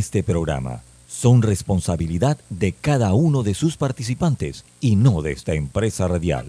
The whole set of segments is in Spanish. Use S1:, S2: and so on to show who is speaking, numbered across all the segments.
S1: Este programa son responsabilidad de cada uno de sus participantes y no de esta empresa radial.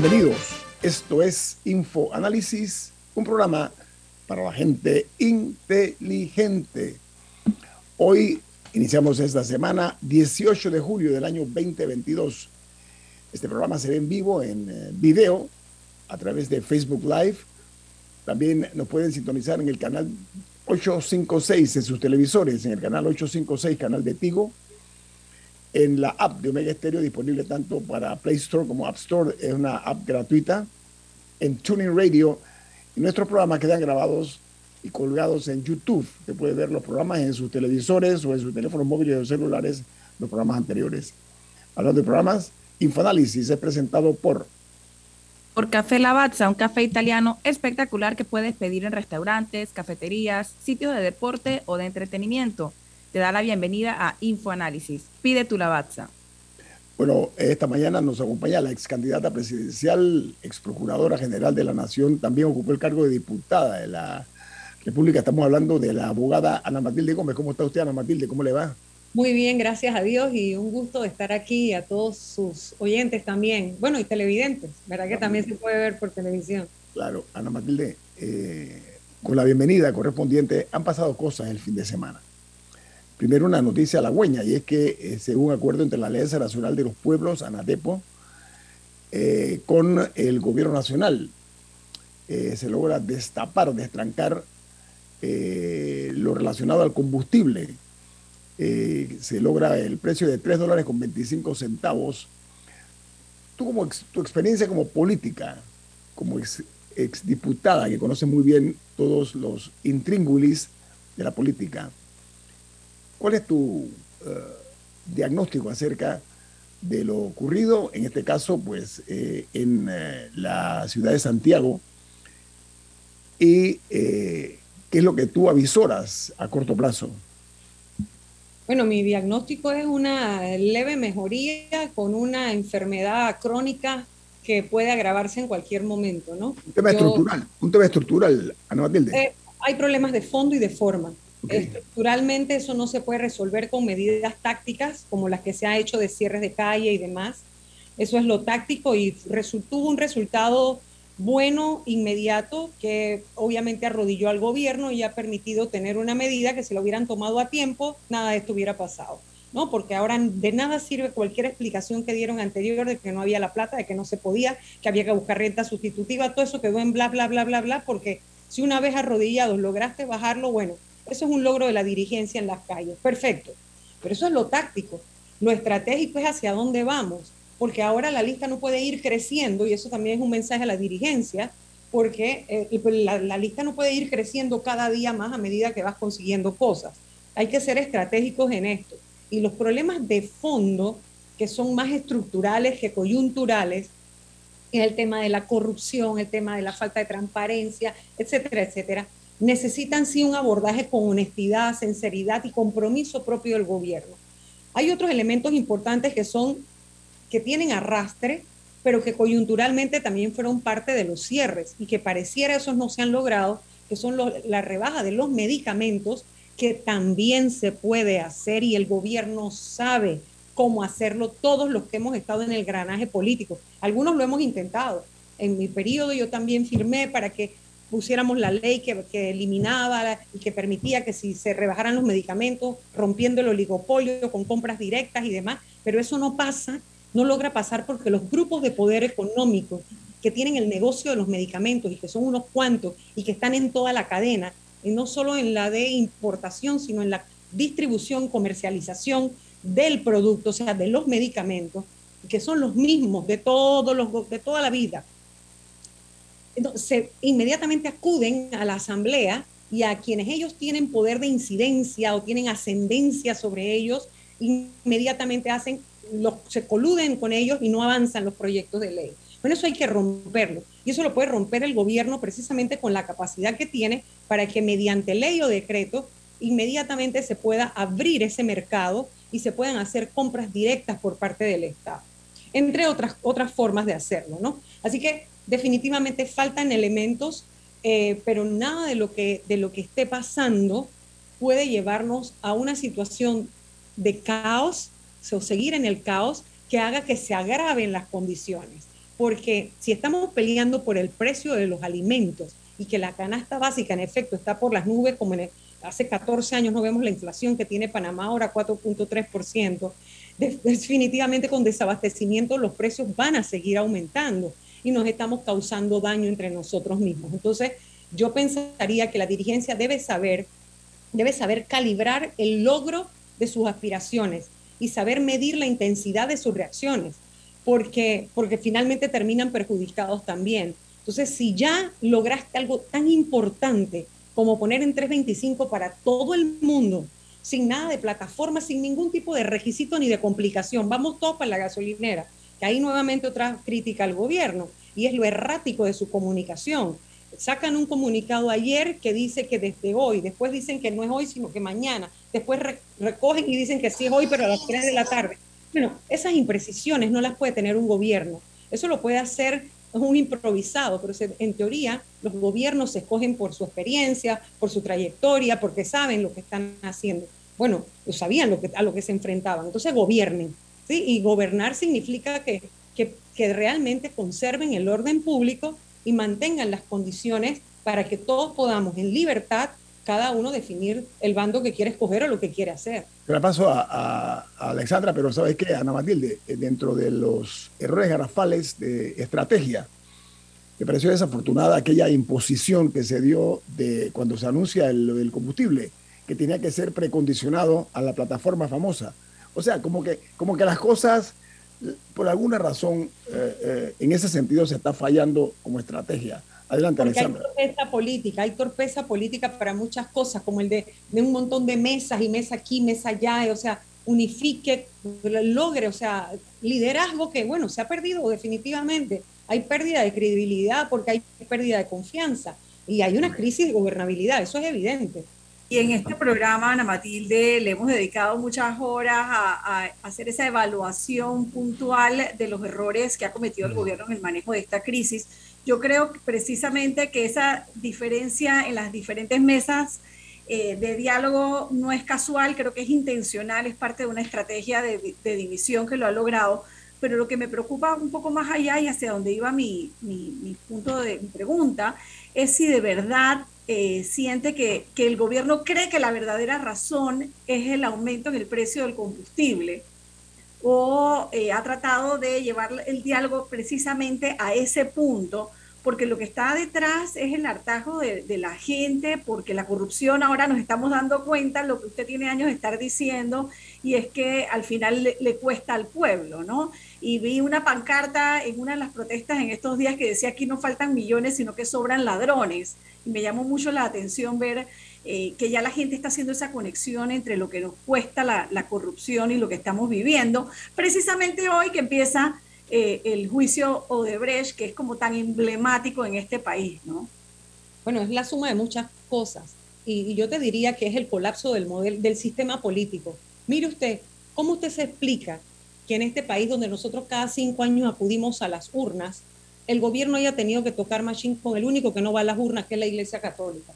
S2: Bienvenidos. Esto es Info Análisis, un programa para la gente inteligente. Hoy iniciamos esta semana, 18 de julio del año 2022. Este programa se ve en vivo, en eh, video, a través de Facebook Live. También nos pueden sintonizar en el canal 856 en sus televisores, en el canal 856, canal de Tigo en la app de Omega Stereo, disponible tanto para Play Store como App Store. Es una app gratuita. En Tuning Radio. Nuestros programas quedan grabados y colgados en YouTube. Usted puede ver los programas en sus televisores o en sus teléfonos móviles o celulares, los programas anteriores. Hablando de programas, Infoanálisis es presentado por...
S3: Por Café Lavazza, un café italiano espectacular que puedes pedir en restaurantes, cafeterías, sitios de deporte o de entretenimiento te da la bienvenida a Infoanálisis. Pide tu lavazza.
S2: Bueno, esta mañana nos acompaña la ex candidata presidencial, ex procuradora general de la Nación, también ocupó el cargo de diputada de la República. Estamos hablando de la abogada Ana Matilde Gómez. ¿Cómo está usted, Ana Matilde? ¿Cómo le va?
S4: Muy bien, gracias a Dios y un gusto estar aquí a todos sus oyentes también. Bueno, y televidentes, ¿verdad que también se puede ver por televisión?
S2: Claro, Ana Matilde, eh, con la bienvenida correspondiente, han pasado cosas el fin de semana. Primero una noticia halagüeña, y es que eh, según acuerdo entre la Alianza Nacional de los Pueblos, ANATEPO, eh, con el gobierno nacional, eh, se logra destapar, destrancar lo relacionado al combustible. se logra el precio de 3 dólares con 25 centavos. Tú como tu experiencia como política, como ex, exdiputada, que conoce muy bien todos los intríngulis de la política, ¿Cuál es tu eh, diagnóstico acerca de lo ocurrido, en este caso, pues, eh, en eh, la ciudad de Santiago? ¿Y qué es lo que tú avisoras a corto plazo?
S4: Bueno, mi diagnóstico es una leve mejoría con una enfermedad crónica que puede agravarse en cualquier momento, ¿no?
S2: Un tema estructural, un tema estructural, Ana Matilde.
S4: hay problemas de fondo y de forma. Estructuralmente eso no se puede resolver con medidas tácticas como las que se ha hecho de cierres de calle y demás. Eso es lo táctico y tuvo un resultado bueno, inmediato, que obviamente arrodilló al gobierno y ha permitido tener una medida que si lo hubieran tomado a tiempo, nada de esto hubiera pasado. ¿no? Porque ahora de nada sirve cualquier explicación que dieron anterior de que no había la plata, de que no se podía, que había que buscar renta sustitutiva, todo eso quedó en bla, bla, bla, bla, bla, porque si una vez arrodillados lograste bajarlo, bueno, eso es un logro de la dirigencia en las calles. Perfecto. Pero eso es lo táctico. Lo estratégico es hacia dónde vamos, porque ahora la lista no puede ir creciendo y eso también es un mensaje a la dirigencia, porque eh, pues, la, la lista no puede ir creciendo cada día más a medida que vas consiguiendo cosas. Hay que ser estratégicos en esto. Y los problemas de fondo, que son más estructurales que coyunturales, es el tema de la corrupción, el tema de la falta de transparencia, etcétera, etcétera necesitan sí un abordaje con honestidad, sinceridad y compromiso propio del gobierno. Hay otros elementos importantes que son, que tienen arrastre, pero que coyunturalmente también fueron parte de los cierres y que pareciera esos no se han logrado, que son la rebaja de los medicamentos, que también se puede hacer y el gobierno sabe cómo hacerlo, todos los que hemos estado en el granaje político. Algunos lo hemos intentado. En mi periodo yo también firmé para que pusiéramos la ley que, eliminaba y que permitía que si se rebajaran los medicamentos, rompiendo el oligopolio con compras directas y demás, pero eso no pasa no logra pasar porque los grupos de poder económico que tienen el negocio de los medicamentos y que son unos cuantos y que están en toda la cadena, y no solo en la de importación, sino en la distribución, comercialización del producto, o sea, de los medicamentos, que son los mismos de, todos los, de toda la vida. Entonces, inmediatamente acuden a la asamblea y a quienes ellos tienen poder de incidencia o tienen ascendencia sobre ellos, inmediatamente hacen, se coluden con ellos y no avanzan los proyectos de ley. Bueno, eso hay que romperlo. Y eso lo puede romper el gobierno precisamente con la capacidad que tiene para que mediante ley o decreto inmediatamente se pueda abrir ese mercado y se puedan hacer compras directas por parte del Estado, entre otras, otras formas de hacerlo, ¿no? Así que definitivamente faltan elementos, eh, pero nada de lo, que, de lo que esté pasando puede llevarnos a una situación de caos o seguir en el caos que haga que se agraven las condiciones. Porque si estamos peleando por el precio de los alimentos y que la canasta básica en efecto está por las nubes, como hace 14 años no vemos la inflación que tiene Panamá ahora 4.3%, definitivamente con desabastecimiento los precios van a seguir aumentando y nos estamos causando daño entre nosotros mismos. Entonces, yo pensaría que la dirigencia debe saber, debe saber calibrar el logro de sus aspiraciones y saber medir la intensidad de sus reacciones, porque, porque finalmente terminan perjudicados también. Entonces, si ya lograste algo tan importante como poner en 325 para todo el mundo, sin nada de plataforma, sin ningún tipo de requisito ni de complicación, vamos todos para la gasolinera, que ahí nuevamente otra crítica al gobierno, y es lo errático de su comunicación. Sacan un comunicado ayer que dice que desde hoy, después dicen que no es hoy, sino que mañana, después recogen y dicen que sí es hoy, pero a las 3 de la tarde. Bueno, esas imprecisiones no las puede tener un gobierno. Eso lo puede hacer un improvisado, pero en teoría los gobiernos se escogen por su experiencia, por su trayectoria, porque saben lo que están haciendo. Bueno, lo sabían a lo que se enfrentaban. Entonces gobiernen. ¿Sí? Y gobernar significa que, que, que realmente conserven el orden público y mantengan las condiciones para que todos podamos en libertad cada uno definir el bando que quiere escoger o lo que quiere hacer.
S2: La paso a, Alexandra, pero ¿sabes qué, Ana Matilde? Eh, dentro de los errores garrafales de estrategia, me pareció desafortunada aquella imposición que se dio de cuando se anuncia el, combustible, que tenía que ser precondicionado a la plataforma famosa. O sea, como que, como que las cosas, por alguna razón, eh, eh, en ese sentido se está fallando como estrategia. Adelante,
S4: Porque hay torpeza política, hay torpeza política para muchas cosas, como el de, de un montón de mesas y mesa aquí, mesa allá, o sea, unifique, logre, o sea, liderazgo que, bueno, se ha perdido definitivamente. Hay pérdida de credibilidad porque hay pérdida de confianza y hay una crisis de gobernabilidad, eso es evidente.
S5: Y en este programa, Ana Matilde, le hemos dedicado muchas horas a, a, hacer esa evaluación puntual de los errores que ha cometido el gobierno en el manejo de esta crisis. Yo creo precisamente que esa diferencia en las diferentes mesas eh, de diálogo no es casual, creo que es intencional, es parte de una estrategia de, división que lo ha logrado. Pero lo que me preocupa un poco más allá y hacia donde iba mi, mi, punto de pregunta es si de verdad eh, siente que, que, el gobierno cree que la verdadera razón es el aumento en el precio del combustible o eh, ha tratado de llevar el diálogo precisamente a ese punto, porque lo que está detrás es el hartajo de, la gente, porque la corrupción ahora nos estamos dando cuenta, lo que usted tiene años de estar diciendo, y es que al final le, le cuesta al pueblo, ¿no? Y vi una pancarta en una de las protestas en estos días que decía aquí no faltan millones, sino que sobran ladrones. Y me llamó mucho la atención ver eh, que ya la gente está haciendo esa conexión entre lo que nos cuesta la, corrupción y lo que estamos viviendo, precisamente hoy que empieza eh, el juicio Odebrecht, que es como tan emblemático en este país, ¿no?
S4: Bueno, es la suma de muchas cosas. Y, yo te diría que es el colapso del modelo, del sistema político. Mire usted, ¿cómo usted se explica que en este país donde nosotros cada cinco años acudimos a las urnas, el gobierno haya tenido que tocar machine con el único que no va a las urnas, que es la Iglesia Católica?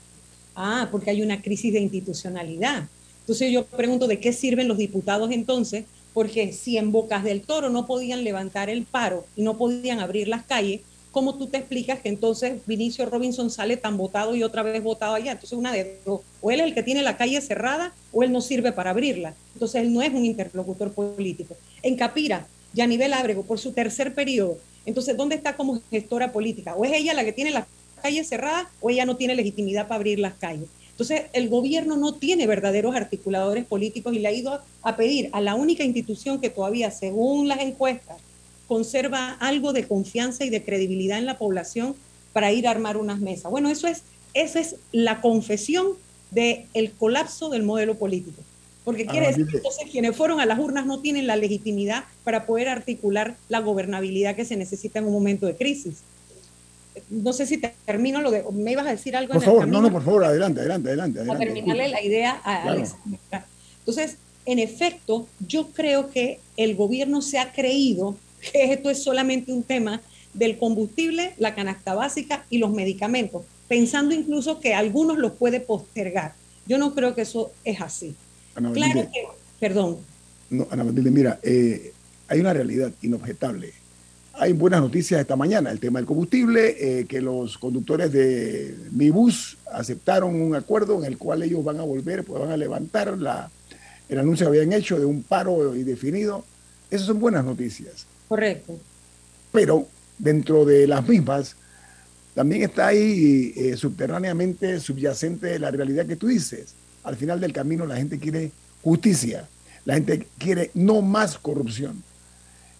S4: Ah, porque hay una crisis de institucionalidad. Entonces yo pregunto, ¿de qué sirven los diputados entonces? Porque si en Bocas del Toro no podían levantar el paro y no podían abrir las calles, ¿cómo tú te explicas que entonces Vinicio Robinson sale tan votado y otra vez votado allá? Entonces una de dos, o él es el que tiene la calle cerrada o él no sirve para abrirla. Entonces él no es un interlocutor político. En Capira, Yanivel Ábrego por su tercer periodo. Entonces, ¿dónde está como gestora política? ¿O es ella la que tiene las calles cerradas o ella no tiene legitimidad para abrir las calles? Entonces, el gobierno no tiene verdaderos articuladores políticos y le ha ido a pedir a la única institución que todavía, según las encuestas, conserva algo de confianza y de credibilidad en la población para ir a armar unas mesas. Bueno, eso es, esa es la confesión del el colapso del modelo político. Porque quiere decir que entonces quienes fueron a las urnas no tienen la legitimidad para poder articular la gobernabilidad que se necesita en un momento de crisis. No sé si termino lo de. ¿Me ibas a decir algo?
S2: Por favor, no, no, por favor, adelante, adelante, adelante.
S4: Para terminarle la idea a Alex. Entonces, en efecto, yo creo que el gobierno se ha creído esto es solamente un tema del combustible, la canasta básica y los medicamentos, pensando incluso que algunos los puede postergar. Yo no creo que eso es así. claro que, perdón.
S2: No, Ana Matilde, mira, eh, hay una realidad inobjetable. Hay buenas noticias esta mañana, el tema del combustible, eh, que los conductores de mi bus aceptaron un acuerdo en el cual ellos van a volver, pues van a levantar la, el anuncio que habían hecho de un paro indefinido. Esas son buenas noticias.
S4: Correcto.
S2: Pero dentro de las mismas, también está ahí eh, subterráneamente subyacente la realidad que tú dices. Al final del camino la gente quiere justicia, la gente quiere no más corrupción.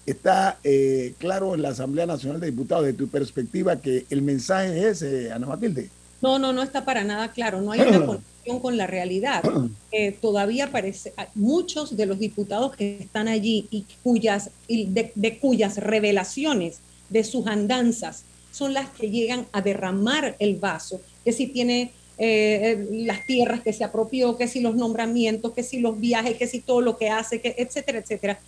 S2: Está eh, claro en la Asamblea Nacional de Diputados, de tu perspectiva, que el mensaje es ese, Ana Matilde.
S4: No, no, no está para nada claro. No hay una conexión con la realidad. todavía parece, muchos de los diputados que están allí y cuyas, de, cuyas revelaciones de sus andanzas son las que llegan a derramar el vaso, que si tiene eh, las tierras que se apropió, que si los nombramientos, que si los viajes, que si todo lo que hace, que, etcétera, etcétera.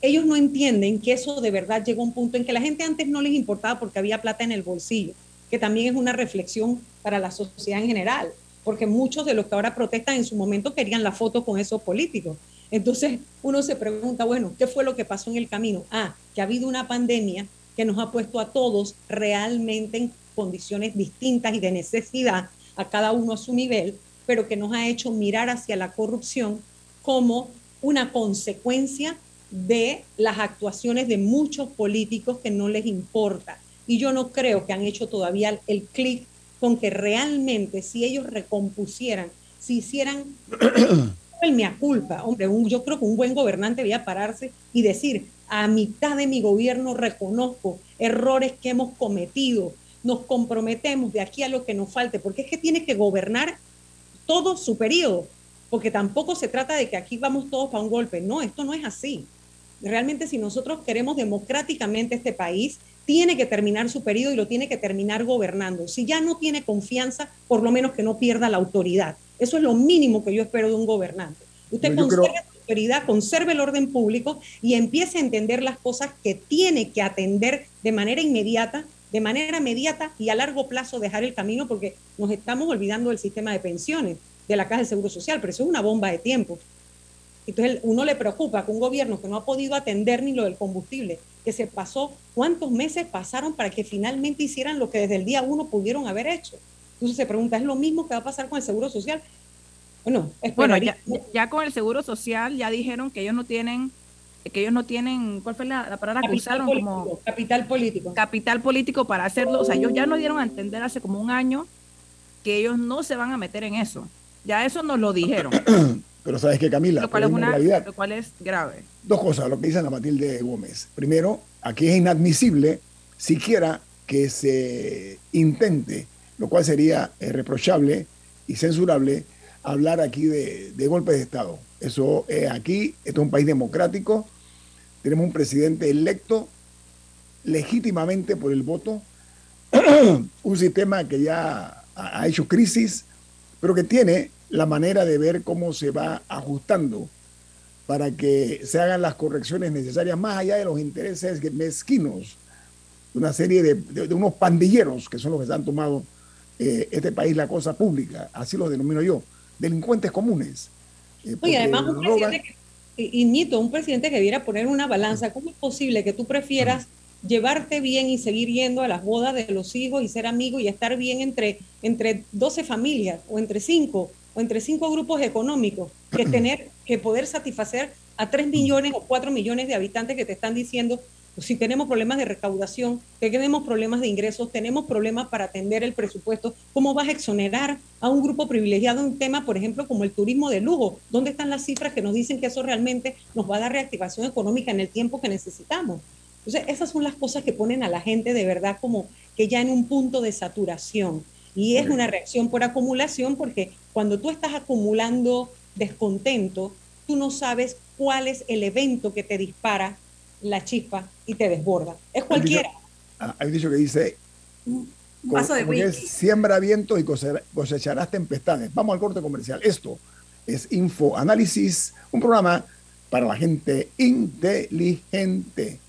S4: Ellos no entienden que eso de verdad llegó a un punto en que la gente antes no les importaba porque había plata en el bolsillo que también es una reflexión para la sociedad en general, porque muchos de los que ahora protestan en su momento querían la foto con esos políticos. Entonces uno se pregunta, bueno, ¿qué fue lo que pasó en el camino? Ah, que ha habido una pandemia que nos ha puesto a todos realmente en condiciones distintas y de necesidad, a cada uno a su nivel, pero que nos ha hecho mirar hacia la corrupción como una consecuencia de las actuaciones de muchos políticos que no les importa y yo no creo que han hecho todavía el clic con que realmente si ellos recompusieran, si hicieran el mea culpa, hombre, yo creo que un buen gobernante debía pararse y decir, a mitad de mi gobierno reconozco errores que hemos cometido, nos comprometemos de aquí a lo que nos falte, porque es que tiene que gobernar todo su periodo, porque tampoco se trata de que aquí vamos todos para un golpe, no, esto no es así. Realmente si nosotros queremos democráticamente este país, tiene que terminar su periodo y lo tiene que terminar gobernando. Si ya no tiene confianza, por lo menos que no pierda la autoridad. Eso es lo mínimo que yo espero de un gobernante. Usted conserve la autoridad, conserve el orden público y empiece a entender las cosas que tiene que atender de manera inmediata, de manera inmediata y a largo plazo dejar el camino porque nos estamos olvidando del sistema de pensiones, de la Caja de Seguro Social, pero eso es una bomba de tiempo. Entonces uno le preocupa que un gobierno que no ha podido atender ni lo del combustible, que se pasó, cuántos meses pasaron para que finalmente hicieran lo que desde el día uno pudieron haber hecho. Entonces se pregunta, ¿es lo mismo que va a pasar con el Seguro Social?
S3: Bueno, bueno ya, con el Seguro Social ya dijeron que ellos no tienen, que ellos no tienen, ¿cuál fue la, palabra que usaron?
S4: como capital político.
S3: Capital político para hacerlo. O sea, ellos ya nos dieron a entender hace como un año que ellos no se van a meter en eso. Ya eso nos lo dijeron.
S2: Pero sabes que Camila,
S3: lo cual es, una, realidad, lo cual es grave.
S2: Dos cosas, lo que dice Ana Matilde Gómez. Primero, aquí es inadmisible siquiera que se intente, lo cual sería eh, reprochable y censurable, hablar aquí de, de golpe de Estado. Eso es aquí, esto es un país democrático, tenemos un presidente electo legítimamente por el voto, un sistema que ya ha hecho crisis, pero que tiene la manera de ver cómo se va ajustando para que se hagan las correcciones necesarias más allá de los intereses mezquinos de una serie de, unos pandilleros que son los que han tomado eh, este país la cosa pública, así lo denomino yo, delincuentes comunes.
S4: Eh, Oye, además un presidente que, y Nito, un presidente que viera poner una balanza, ¿cómo es posible que tú prefieras llevarte bien y seguir yendo a las bodas de los hijos y ser amigo y estar bien entre, entre 12 familias o entre 5 o entre cinco grupos económicos que tener que poder satisfacer a 3 millones o 4 millones de habitantes que te están diciendo, pues si tenemos problemas de recaudación, tenemos problemas de ingresos, tenemos problemas para atender el presupuesto, ¿cómo vas a exonerar a un grupo privilegiado un tema, por ejemplo, como el turismo de lujo? ¿Dónde están las cifras que nos dicen que eso realmente nos va a dar reactivación económica en el tiempo que necesitamos? Entonces, esas son las cosas que ponen a la gente de verdad como que ya en un punto de saturación. Y es una reacción por acumulación porque cuando tú estás acumulando descontento, tú no sabes cuál es el evento que te dispara la chispa y te desborda. Es cualquiera.
S2: Hay un dicho, que dice, Paso de siembra vientos y cosecharás tempestades. Vamos al corte comercial. Esto es Info Análisis, un programa para la gente inteligente.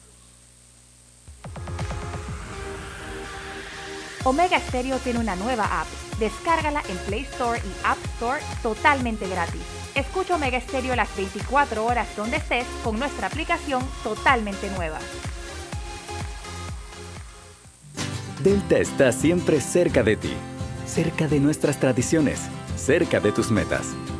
S6: Omega Stereo tiene una nueva app. Descárgala en Play Store y App Store totalmente gratis. Escucha Omega Stereo las 24 horas donde estés con nuestra aplicación totalmente nueva.
S7: Delta está siempre cerca de ti, cerca de nuestras tradiciones, cerca de tus metas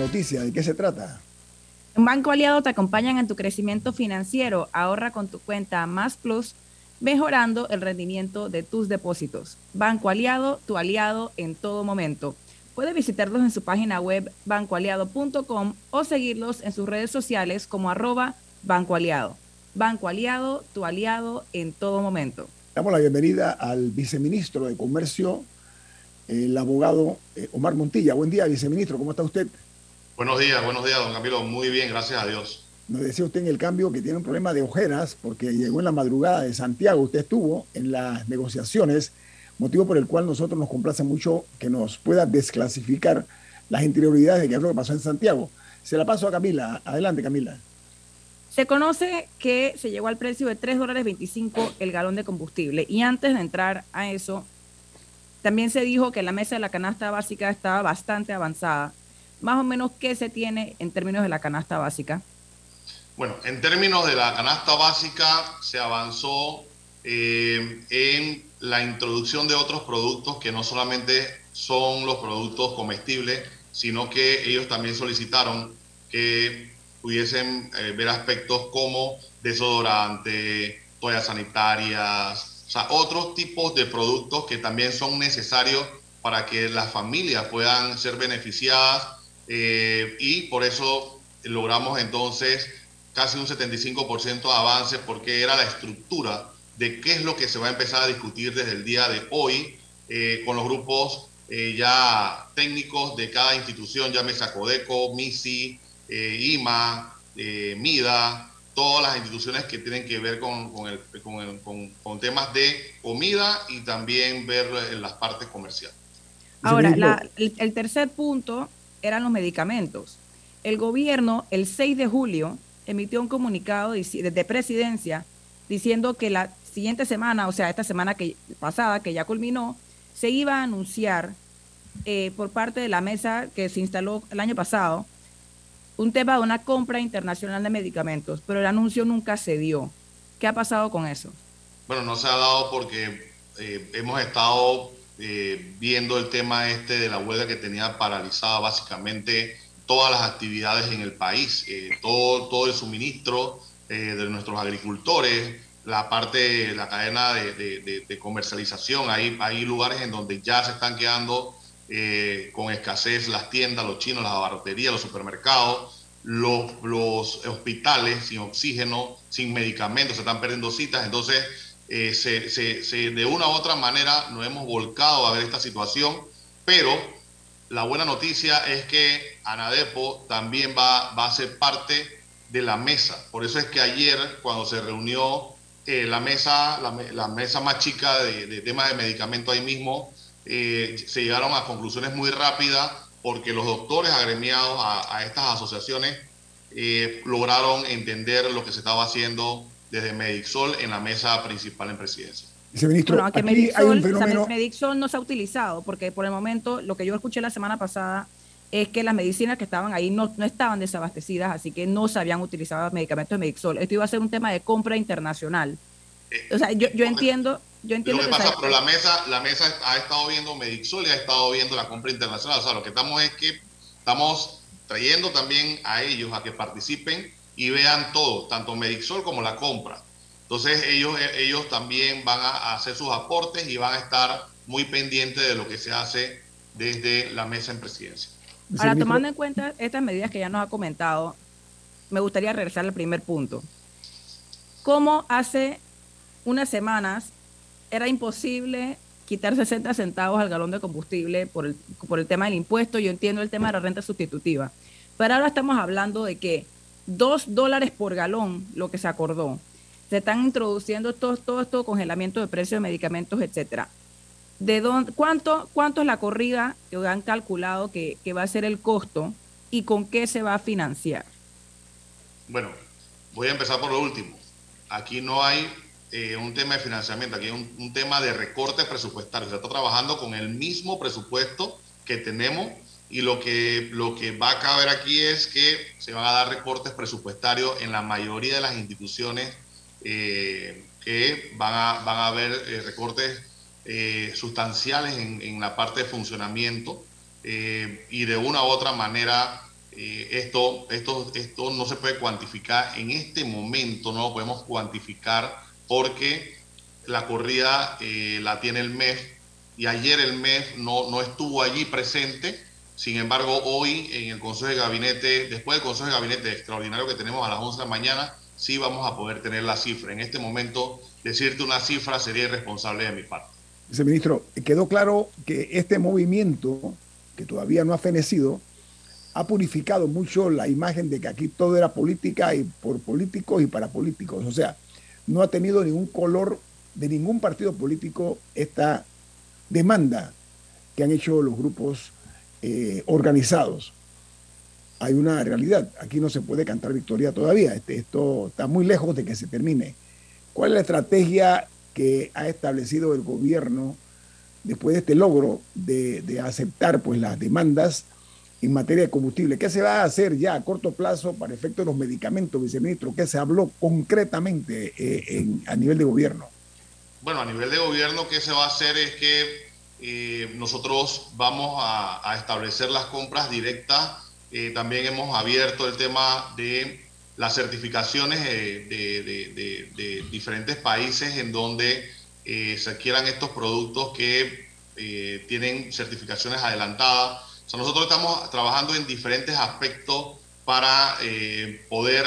S2: Noticia. ¿De qué se trata?
S3: Banco aliado te acompaña en tu crecimiento financiero. Ahorra con tu cuenta Más Plus, mejorando el rendimiento de tus depósitos. Banco Aliado, tu aliado en todo momento. Puedes visitarlos en su página web bancoaliado.com o seguirlos en sus redes sociales como arroba Banco Aliado. Banco Aliado, tu aliado en todo momento.
S2: Damos la bienvenida al viceministro de Comercio, el abogado eh, Omar Montilla. Buen día, viceministro, ¿cómo está usted?
S8: Buenos días, buenos días, don Camilo. Muy bien, gracias a Dios.
S2: Nos decía usted en el cambio que tiene un problema de ojeras porque llegó en la madrugada de Santiago. Usted estuvo en las negociaciones, motivo por el cual nosotros nos complace mucho que nos pueda desclasificar las interioridades de qué es lo que pasó en Santiago. Se la paso a Camila. Adelante, Camila.
S3: Se conoce que se llegó al precio de 3 dólares 25 el galón de combustible. Y antes de entrar a eso, también se dijo que la mesa de la canasta básica estaba bastante avanzada. Más o menos, ¿qué se tiene en términos de la canasta básica?
S8: Bueno, en términos de la canasta básica, se avanzó eh, en la introducción de otros productos que no solamente son los productos comestibles, sino que ellos también solicitaron que pudiesen eh, ver aspectos como desodorante, toallas sanitarias, o sea, otros tipos de productos que también son necesarios para que las familias puedan ser beneficiadas eh, y por eso logramos entonces casi un 75% de avance porque era la estructura de qué es lo que se va a empezar a discutir desde el día de hoy eh, con los grupos eh, ya técnicos de cada institución, llámese Codeco, MISI, IMA, MIDA, todas las instituciones que tienen que ver con, con, temas de comida y también ver las partes comerciales.
S3: Ahora, el, tercer punto eran los medicamentos. El gobierno, el 6 de julio, emitió un comunicado de, presidencia diciendo que la siguiente semana, o sea, esta semana que, pasada, que ya culminó, se iba a anunciar eh, por parte de la mesa que se instaló el año pasado un tema de una compra internacional de medicamentos, pero el anuncio nunca se dio. ¿Qué ha pasado con eso?
S8: Bueno, no se ha dado porque eh, hemos estado eh, viendo el tema este de la huelga que tenía paralizada básicamente todas las actividades en el país, eh, todo, todo el suministro eh, de nuestros agricultores, la parte, la cadena de, comercialización. Hay, hay lugares en donde ya se están quedando con escasez las tiendas, los chinos, las abarroterías, los supermercados, los, los hospitales sin oxígeno, sin medicamentos, se están perdiendo citas. Entonces, eh, de una u otra manera nos hemos volcado a ver esta situación, pero la buena noticia es que Anadepo también va, va a ser parte de la mesa. Por eso es que ayer, cuando se reunió eh, la, mesa, la, mesa más chica de, temas de medicamento ahí mismo, eh, se llegaron a conclusiones muy rápidas porque los doctores agremiados a, estas asociaciones lograron entender lo que se estaba haciendo desde Medixol en la mesa principal en presidencia.
S2: ministro,
S3: aquí Medixol, hay un fenómeno... Medixol no se ha utilizado porque por el momento lo que yo escuché la semana pasada es que las medicinas que estaban ahí no, no estaban desabastecidas, así que no se habían utilizado medicamentos de Medixol. Esto iba a ser un tema de compra internacional. o sea, yo, yo entiendo, yo entiendo.
S8: Lo que, pasa, pero la mesa, la mesa ha estado viendo Medixol y ha estado viendo la compra internacional. O sea, lo que estamos es que estamos trayendo también a ellos a que participen y vean todo, tanto Medixol como la compra. Entonces ellos, ellos también van a hacer sus aportes y van a estar muy pendientes de lo que se hace desde la mesa en presidencia.
S3: Ahora, tomando en cuenta estas medidas que ya nos ha comentado, me gustaría regresar al primer punto. ¿Cómo hace unas semanas era imposible quitar 60 centavos al galón de combustible por el, por el tema del impuesto? Yo entiendo el tema de la renta sustitutiva. Pero ahora estamos hablando de que dos dólares por galón, lo que se acordó. Se están introduciendo todo, todo esto, congelamiento de precios de medicamentos, etcétera. ¿De dónde, cuánto, ¿Cuánto es la corrida que han calculado que, va a ser el costo y con qué se va a financiar?
S8: Bueno, voy a empezar por lo último. Aquí no hay eh, un tema de financiamiento, aquí hay un, un tema de recorte presupuestario. Se está trabajando con el mismo presupuesto que tenemos y lo que, lo que va a caber aquí es que se van a dar recortes presupuestarios en la mayoría de las instituciones eh, que van a, van a haber eh, recortes eh, sustanciales en, la parte de funcionamiento y de una u otra manera esto, esto, esto no se puede cuantificar en este momento, no lo podemos cuantificar porque la corrida la tiene el MEF y ayer el MEF no, no estuvo allí presente sin embargo, hoy en el Consejo de Gabinete, después del Consejo de Gabinete extraordinario que tenemos a las 11 de la mañana, sí vamos a poder tener la cifra. En este momento, decirte una cifra sería irresponsable de mi parte.
S2: Viceministro, quedó claro que este movimiento, que todavía no ha fenecido, ha purificado mucho la imagen de que aquí todo era política y por políticos y para políticos. O sea, no ha tenido ningún color de ningún partido político esta demanda que han hecho los grupos eh, organizados. Hay una realidad, aquí no se puede cantar victoria todavía, este, esto está muy lejos de que se termine. ¿Cuál es la estrategia que ha establecido el gobierno después de este logro de, aceptar pues, las demandas en materia de combustible. ¿Qué se va a hacer ya a corto plazo para efecto de los medicamentos, viceministro? ¿Qué se habló concretamente eh, a nivel de gobierno?
S8: Bueno, a nivel de gobierno, ¿qué se va a hacer? Es que eh, nosotros vamos a, establecer las compras directas. Eh, también hemos abierto el tema de las certificaciones de, diferentes países en donde se adquieran estos productos que tienen certificaciones adelantadas nosotros estamos trabajando en diferentes aspectos para eh, poder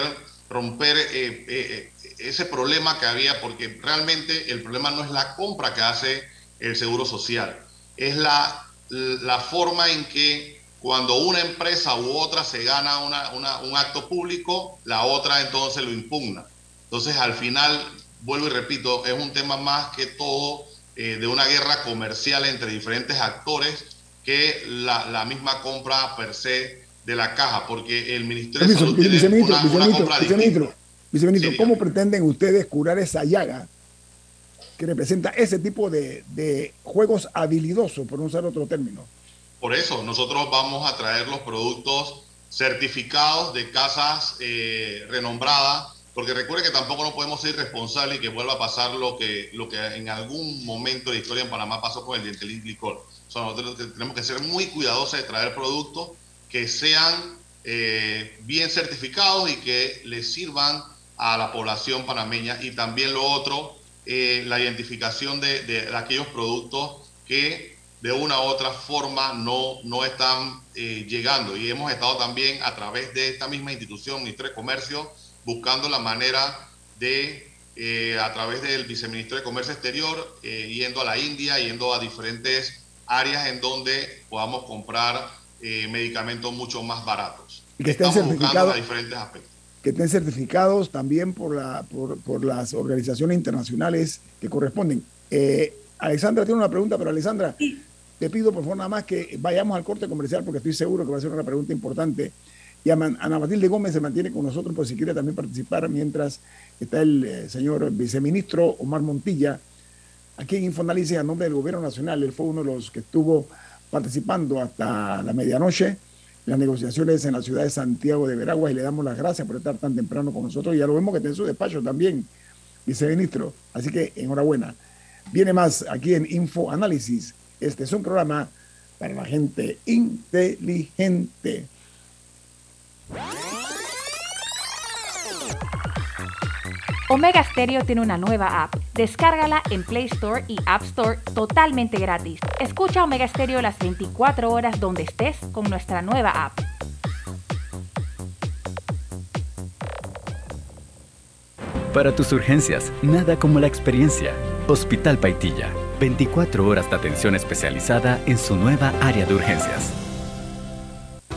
S8: romper eh, eh, ese problema que había, porque realmente el problema no es la compra que hace el Seguro Social, es la, la forma en que cuando una empresa u otra se gana un acto público, la otra entonces lo impugna. Entonces, al final, vuelvo y repito, es un tema más que todo de una guerra comercial entre diferentes actores que la, misma compra per se de la caja, porque el Ministerio de Salud tiene
S2: una, viceministro, ¿cómo pretenden ustedes curar esa llaga que representa ese tipo de, juegos habilidosos, por no usar otro término?
S8: Por eso, nosotros vamos a traer los productos certificados de casas eh, renombradas, porque recuerde que tampoco no podemos ser responsables y que vuelva a pasar lo que, lo que en algún momento de la historia en Panamá pasó con el dientelín licor nosotros tenemos que ser muy cuidadosos de traer productos que sean eh, bien certificados y que les sirvan a la población panameña. Y también lo otro, eh, la identificación de, aquellos productos que de una u otra forma no, no están eh, llegando. Y hemos estado también a través de esta misma institución, Ministerio de Comercio, buscando la manera de, a través del Viceministro de Comercio Exterior, yendo a la India, yendo a diferentes áreas en donde podamos comprar eh, medicamentos mucho más baratos.
S2: Y que estén certificados. diferentes aspectos. Que estén certificados también por, la, por, las organizaciones internacionales que corresponden. Eh, Alexandra tiene una pregunta, pero Alexandra, te pido por favor nada más que vayamos al corte comercial porque estoy seguro que va a ser una pregunta importante. Y Ana Matilde Gómez se mantiene con nosotros por si quiere también participar mientras está el eh, señor viceministro Omar Montilla aquí en Infoanálisis a nombre del Gobierno Nacional. Él fue uno de los que estuvo participando hasta la medianoche las negociaciones en la ciudad de Santiago de Veraguas y le damos las gracias por estar tan temprano con nosotros. Ya lo vemos que está en su despacho también, viceministro. Así que enhorabuena. Viene más aquí en Infoanálisis. Este es un programa para la gente inteligente.
S6: Omega Stereo tiene una nueva app. Descárgala en Play Store y App Store totalmente gratis. Escucha Omega Stereo las 24 horas donde estés con nuestra nueva app.
S7: Para tus urgencias, nada como la experiencia. Hospital Paitilla, 24 horas de atención especializada en su nueva área de urgencias.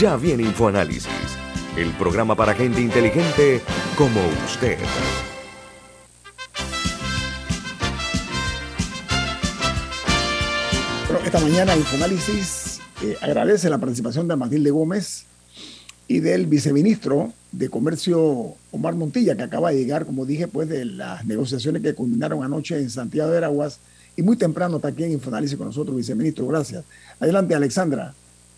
S9: Ya viene InfoAnálisis, el programa para gente inteligente como usted.
S2: esta mañana InfoAnálisis eh, agradece la participación de Matilde Gómez, y del viceministro de Comercio Omar Montilla, que acaba de llegar, como dije, pues de las negociaciones que culminaron anoche en Santiago de Veraguas y muy temprano está aquí en Infoanálisis con nosotros, viceministro. Gracias. Adelante, Alexandra.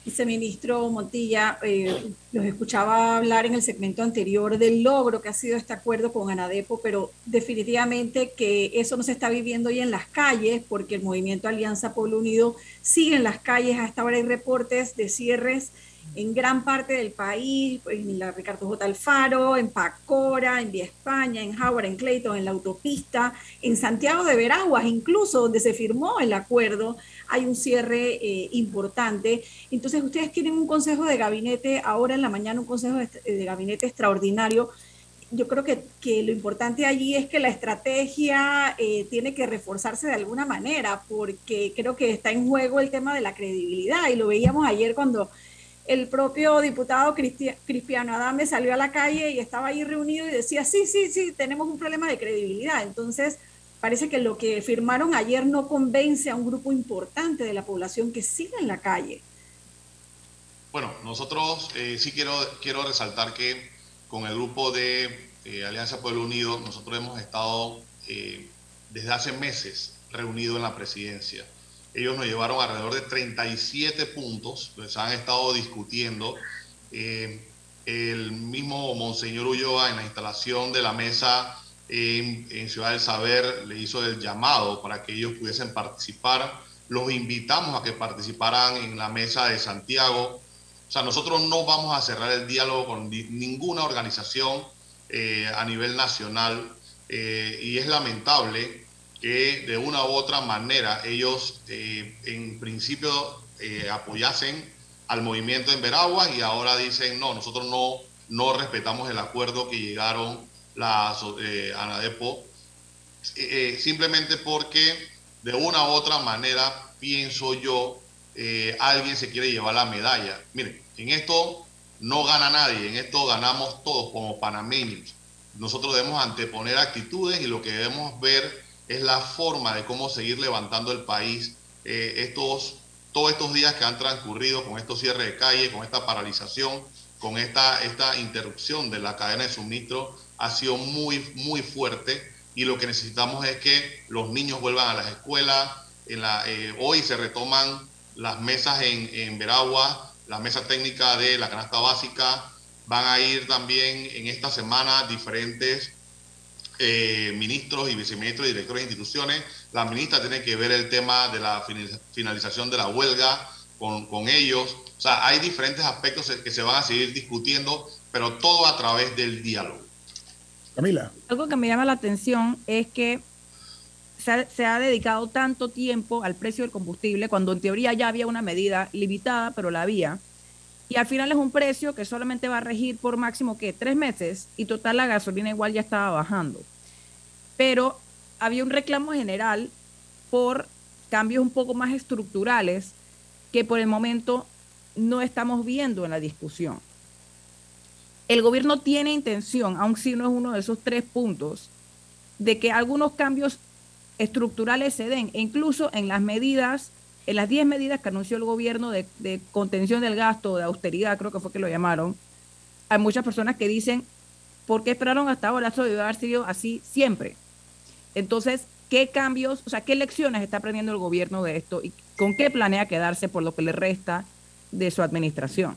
S5: Viceministro Montilla, eh, los escuchaba hablar en el segmento anterior del logro que ha sido este acuerdo con Anadepo, pero definitivamente que eso no se está viviendo hoy en las calles, porque el movimiento Alianza Pueblo Unido sigue en las calles. Hasta ahora hay reportes de cierres en gran parte del país, en la Ricardo J. Alfaro, en Pacora, en Vía España, en Howard, en Clayton, en la autopista, en Santiago de Veraguas, incluso donde se firmó el acuerdo, hay un cierre eh, importante. Entonces, ustedes tienen un consejo de gabinete, ahora en la mañana un consejo de, gabinete extraordinario. Yo creo que, lo importante allí es que la estrategia eh, tiene que reforzarse de alguna manera, porque creo que está en juego el tema de la credibilidad, y lo veíamos ayer cuando el propio diputado Cristiano Adame salió a la calle y estaba ahí reunido y decía, sí, sí, sí, tenemos un problema de credibilidad. Entonces, parece que lo que firmaron ayer no convence a un grupo importante de la población que sigue en la calle.
S8: Bueno, nosotros eh, sí quiero, quiero resaltar que con el grupo de eh, Alianza Pueblo Unido, nosotros hemos estado eh, desde hace meses reunidos en la presidencia ellos nos llevaron alrededor de 37 puntos, pues han estado discutiendo. Eh, el mismo Monseñor Ulloa en la instalación de la mesa en, Ciudad del Saber le hizo el llamado para que ellos pudiesen participar. Los invitamos a que participaran en la mesa de Santiago. O sea, nosotros no vamos a cerrar el diálogo con ninguna organización eh, a nivel nacional eh, y es lamentable que de una u otra manera ellos eh, en principio apoyasen al movimiento en Veragua y ahora dicen no, nosotros no, no respetamos el acuerdo que llegaron la eh, ANADEPO, simplemente porque de una u otra manera pienso yo alguien se quiere llevar la medalla. Miren, en esto no gana nadie, en esto ganamos todos como panameños. Nosotros debemos anteponer actitudes y lo que debemos ver es la forma de cómo seguir levantando el país eh, estos, todos estos días que han transcurrido con estos cierres de calle, con esta paralización, con esta, esta interrupción de la cadena de suministro, ha sido muy, muy fuerte y lo que necesitamos es que los niños vuelvan a las escuelas. En la, eh, hoy se retoman las mesas en, en Veragua, la mesa técnica de la canasta básica. Van a ir también en esta semana diferentes eh, ministros y viceministros y directores de instituciones. La ministra tiene que ver el tema de la finalización de la huelga con, con ellos. O sea, hay diferentes aspectos que se van a seguir discutiendo, pero todo a través del diálogo.
S2: Camila.
S3: Algo que me llama la atención es que se ha, se ha, dedicado tanto tiempo al precio del combustible cuando en teoría ya había una medida limitada, pero la había. Y al final es un precio que solamente va a regir por máximo que tres meses y total la gasolina igual ya estaba bajando. Pero había un reclamo general por cambios un poco más estructurales que por el momento no estamos viendo en la discusión. El gobierno tiene intención, aun si no es uno de esos tres puntos, de que algunos cambios estructurales se den, e incluso en las medidas en las 10 medidas que anunció el gobierno de, contención del gasto, de austeridad, creo que fue que lo llamaron, hay muchas personas que dicen, ¿por qué esperaron hasta ahora? Eso debe haber sido así siempre. Entonces, ¿qué cambios, o sea, qué lecciones está aprendiendo el gobierno de esto y con qué planea quedarse por lo que le resta de su administración?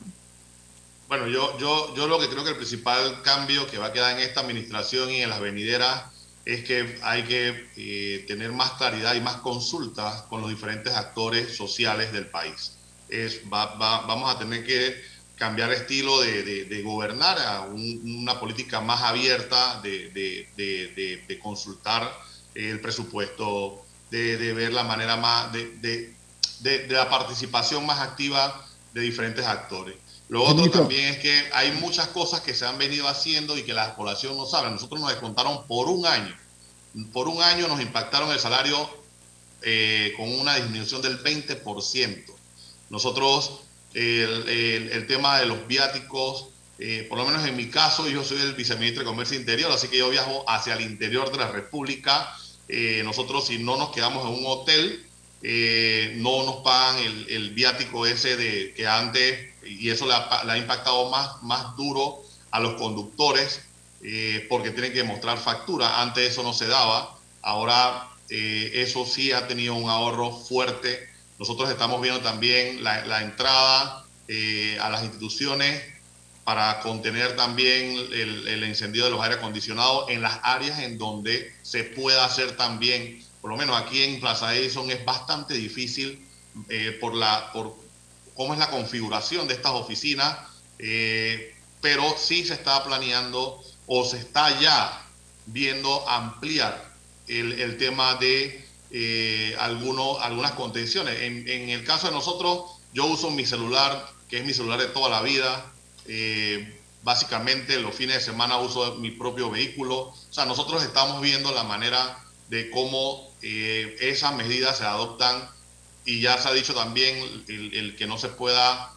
S8: Bueno, yo, yo, yo lo que creo que el principal cambio que va a quedar en esta administración y en las venideras es que hay que eh, tener más claridad y más consultas con los diferentes actores sociales del país. Es, vamos a tener que cambiar estilo de, gobernar a una política más abierta de, consultar el presupuesto, de, ver la manera más de, la participación más activa de diferentes actores. Lo otro también es que hay muchas cosas que se han venido haciendo y que la población no sabe. Nosotros nos descontaron por un año. Por un año nos impactaron el salario eh, con una disminución del 20%. Nosotros, el, tema de los viáticos, eh, por lo menos en mi caso, yo soy el viceministro de Comercio Interior, así que yo viajo hacia el interior de la República. Eh, nosotros, si no nos quedamos en un hotel, no nos pagan el, el viático ese de que antes y eso le ha, impactado más, más duro a los conductores eh, porque tienen que mostrar factura. Antes eso no se daba, ahora eh, eso sí ha tenido un ahorro fuerte. Nosotros estamos viendo también la, entrada eh, a las instituciones para contener también el, el, encendido de los aire acondicionados en las áreas en donde se pueda hacer también, por lo menos aquí en Plaza Edison es bastante difícil por, la, por cómo es la configuración de estas oficinas, pero sí se está planeando o se está ya viendo ampliar el, tema de eh, algunas contenciones. En, el caso de nosotros, yo uso mi celular, que es mi celular de toda la vida. Eh, básicamente los fines de semana uso mi propio vehículo. O sea, nosotros estamos viendo la manera de cómo eh, esas medidas se adoptan y ya se ha dicho también el, que no se pueda